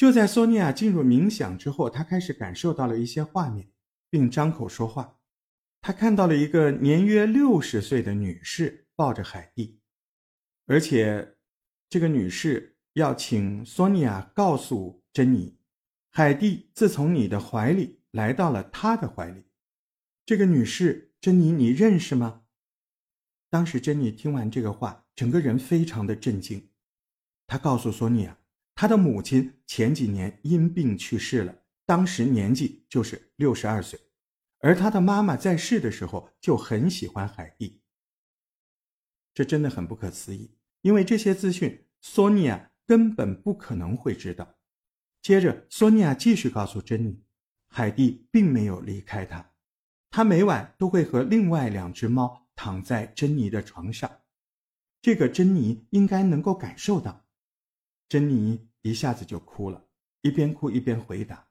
就在索尼娅进入冥想之后，她开始感受到了一些画面，并张口说话。她看到了一个年约六十岁的女士抱着海蒂，而且这个女士要请索尼娅告诉珍妮，海蒂自从你的怀里来到了她的怀里。这个女士，珍妮，你认识吗？当时珍妮听完这个话，整个人非常的震惊。她告诉索尼娅。他的母亲前几年因病去世了，当时年纪就是六十二岁，而他的妈妈在世的时候就很喜欢海蒂。这真的很不可思议，因为这些资讯索尼娅根本不可能会知道。接着，索尼娅继续告诉珍妮，海蒂并没有离开她，她每晚都会和另外两只猫躺在珍妮的床上，这个珍妮应该能够感受到。珍妮。一下子就哭了，一边哭一边回答：“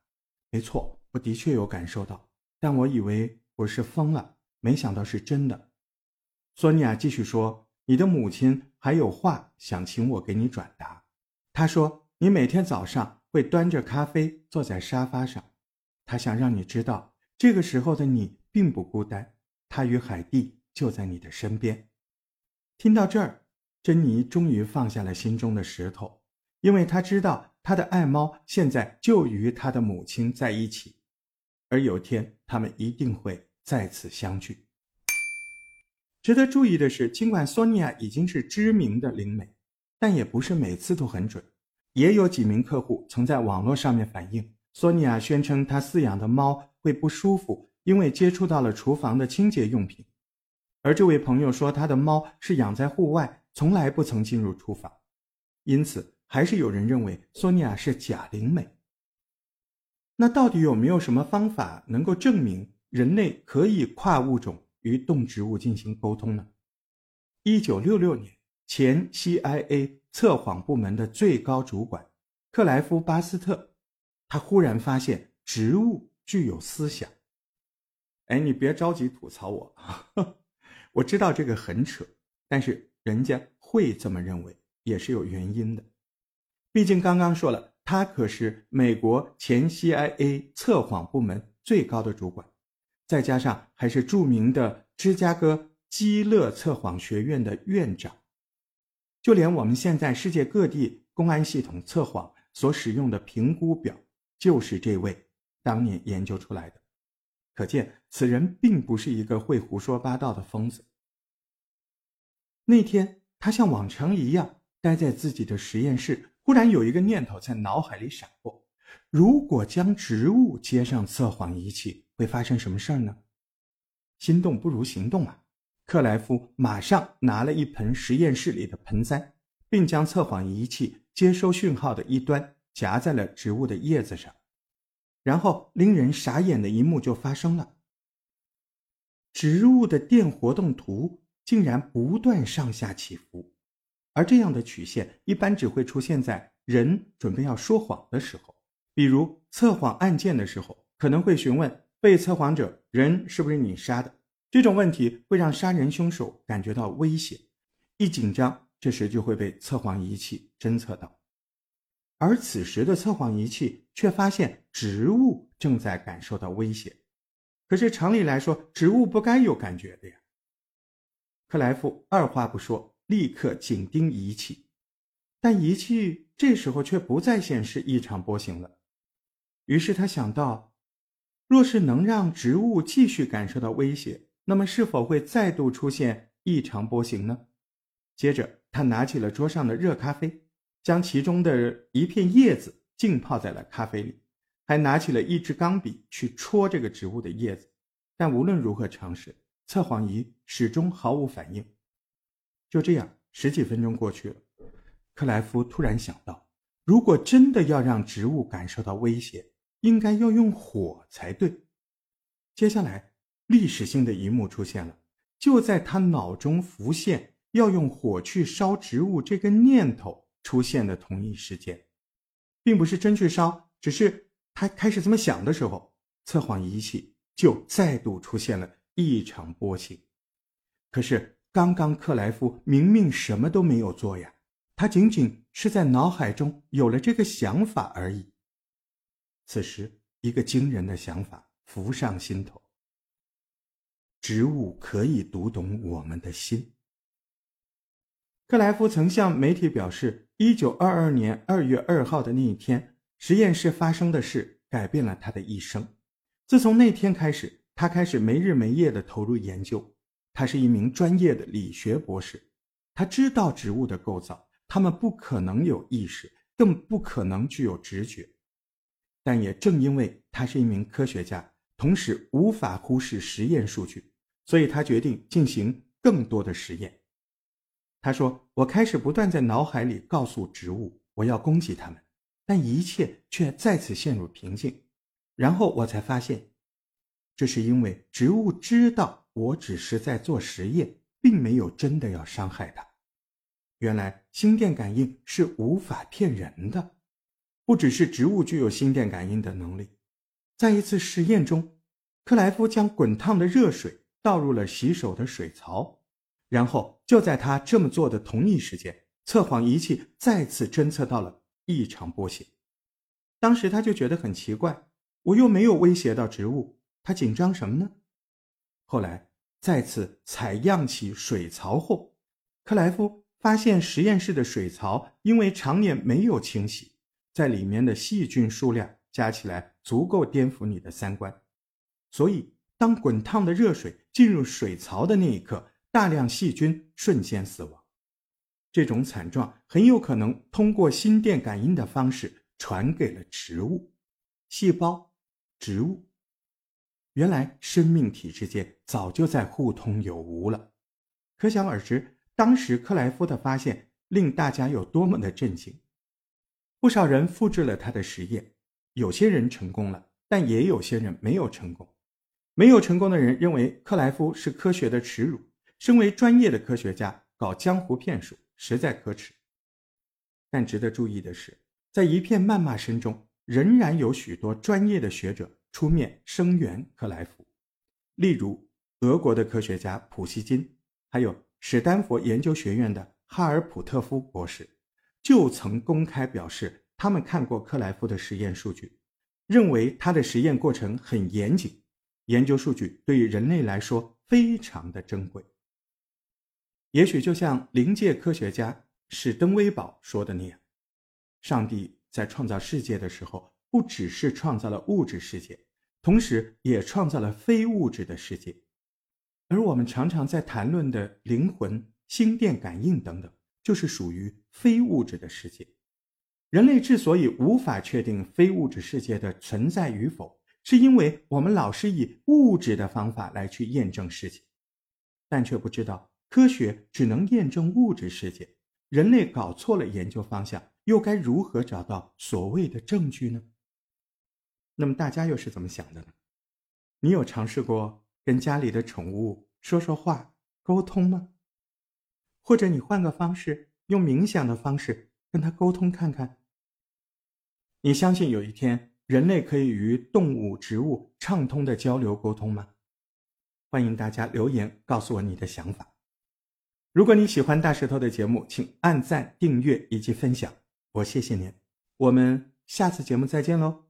没错，我的确有感受到，但我以为我是疯了，没想到是真的。”索尼娅继续说：“你的母亲还有话想请我给你转达。她说你每天早上会端着咖啡坐在沙发上，她想让你知道，这个时候的你并不孤单，她与海蒂就在你的身边。”听到这儿，珍妮终于放下了心中的石头。因为他知道他的爱猫现在就与他的母亲在一起，而有天他们一定会再次相聚。值得注意的是，尽管索尼娅已经是知名的灵媒，但也不是每次都很准。也有几名客户曾在网络上面反映，索尼娅宣称她饲养的猫会不舒服，因为接触到了厨房的清洁用品。而这位朋友说，他的猫是养在户外，从来不曾进入厨房，因此。还是有人认为索尼娅是假灵媒。那到底有没有什么方法能够证明人类可以跨物种与动植物进行沟通呢？一九六六年，前 CIA 测谎部门的最高主管克莱夫·巴斯特，他忽然发现植物具有思想。哎，你别着急吐槽我，我知道这个很扯，但是人家会这么认为也是有原因的。毕竟刚刚说了，他可是美国前 CIA 测谎部门最高的主管，再加上还是著名的芝加哥基勒测谎学院的院长，就连我们现在世界各地公安系统测谎所使用的评估表，就是这位当年研究出来的。可见此人并不是一个会胡说八道的疯子。那天，他像往常一样待在自己的实验室。忽然有一个念头在脑海里闪过：如果将植物接上测谎仪器，会发生什么事儿呢？心动不如行动啊！克莱夫马上拿了一盆实验室里的盆栽，并将测谎仪器接收讯号的一端夹在了植物的叶子上。然后令人傻眼的一幕就发生了：植物的电活动图竟然不断上下起伏。而这样的曲线一般只会出现在人准备要说谎的时候，比如测谎案件的时候，可能会询问被测谎者：“人是不是你杀的？”这种问题会让杀人凶手感觉到威胁，一紧张，这时就会被测谎仪器侦测到。而此时的测谎仪器却发现植物正在感受到威胁，可是常理来说，植物不该有感觉的呀。克莱夫二话不说。立刻紧盯仪器，但仪器这时候却不再显示异常波形了。于是他想到，若是能让植物继续感受到威胁，那么是否会再度出现异常波形呢？接着，他拿起了桌上的热咖啡，将其中的一片叶子浸泡在了咖啡里，还拿起了一支钢笔去戳这个植物的叶子。但无论如何尝试，测谎仪始终毫无反应。就这样，十几分钟过去了，克莱夫突然想到，如果真的要让植物感受到威胁，应该要用火才对。接下来，历史性的一幕出现了，就在他脑中浮现要用火去烧植物这个念头出现的同一时间，并不是真去烧，只是他开始这么想的时候，测谎仪器就再度出现了异常波形。可是。刚刚克莱夫明明什么都没有做呀，他仅仅是在脑海中有了这个想法而已。此时，一个惊人的想法浮上心头：植物可以读懂我们的心。克莱夫曾向媒体表示，一九二二年二月二号的那一天，实验室发生的事改变了他的一生。自从那天开始，他开始没日没夜地投入研究。他是一名专业的理学博士，他知道植物的构造，他们不可能有意识，更不可能具有直觉。但也正因为他是一名科学家，同时无法忽视实验数据，所以他决定进行更多的实验。他说：“我开始不断在脑海里告诉植物，我要攻击它们，但一切却再次陷入平静。然后我才发现，这是因为植物知道我只是在做实验，并没有真的要伤害他。原来心电感应是无法骗人的，不只是植物具有心电感应的能力。在一次实验中，克莱夫将滚烫的热水倒入了洗手的水槽。”然后就在他这么做的同一时间，测谎仪器再次侦测到了异常波形。当时他就觉得很奇怪，我又没有威胁到植物，他紧张什么呢？后来再次采样起水槽后，克莱夫发现实验室的水槽因为常年没有清洗，在里面的细菌数量加起来足够颠覆你的三观。所以，当滚烫的热水进入水槽的那一刻。大量细菌瞬间死亡，这种惨状很有可能通过心电感应的方式传给了植物、细胞、植物。原来生命体之间早就在互通有无了，可想而知，当时克莱夫的发现令大家有多么的震惊。不少人复制了他的实验，有些人成功了，但也有些人没有成功。没有成功的人认为克莱夫是科学的耻辱。身为专业的科学家，搞江湖骗术实在可耻。但值得注意的是，在一片谩骂声中，仍然有许多专业的学者出面声援克莱夫。例如，俄国的科学家普希金，还有史丹佛研究学院的哈尔普特夫博士，就曾公开表示，他们看过克莱夫的实验数据，认为他的实验过程很严谨，研究数据对于人类来说非常的珍贵。也许就像灵界科学家史登威堡说的那样，上帝在创造世界的时候，不只是创造了物质世界，同时也创造了非物质的世界。而我们常常在谈论的灵魂、心电感应等等，就是属于非物质的世界。人类之所以无法确定非物质世界的存在与否，是因为我们老是以物质的方法来去验证世界，但却不知道。科学只能验证物质世界，人类搞错了研究方向，又该如何找到所谓的证据呢？那么大家又是怎么想的呢？你有尝试过跟家里的宠物说说话、沟通吗？或者你换个方式，用冥想的方式跟他沟通看看？你相信有一天人类可以与动物、植物畅通的交流沟通吗？欢迎大家留言告诉我你的想法。如果你喜欢大石头的节目，请按赞、订阅以及分享，我谢谢您。我们下次节目再见喽。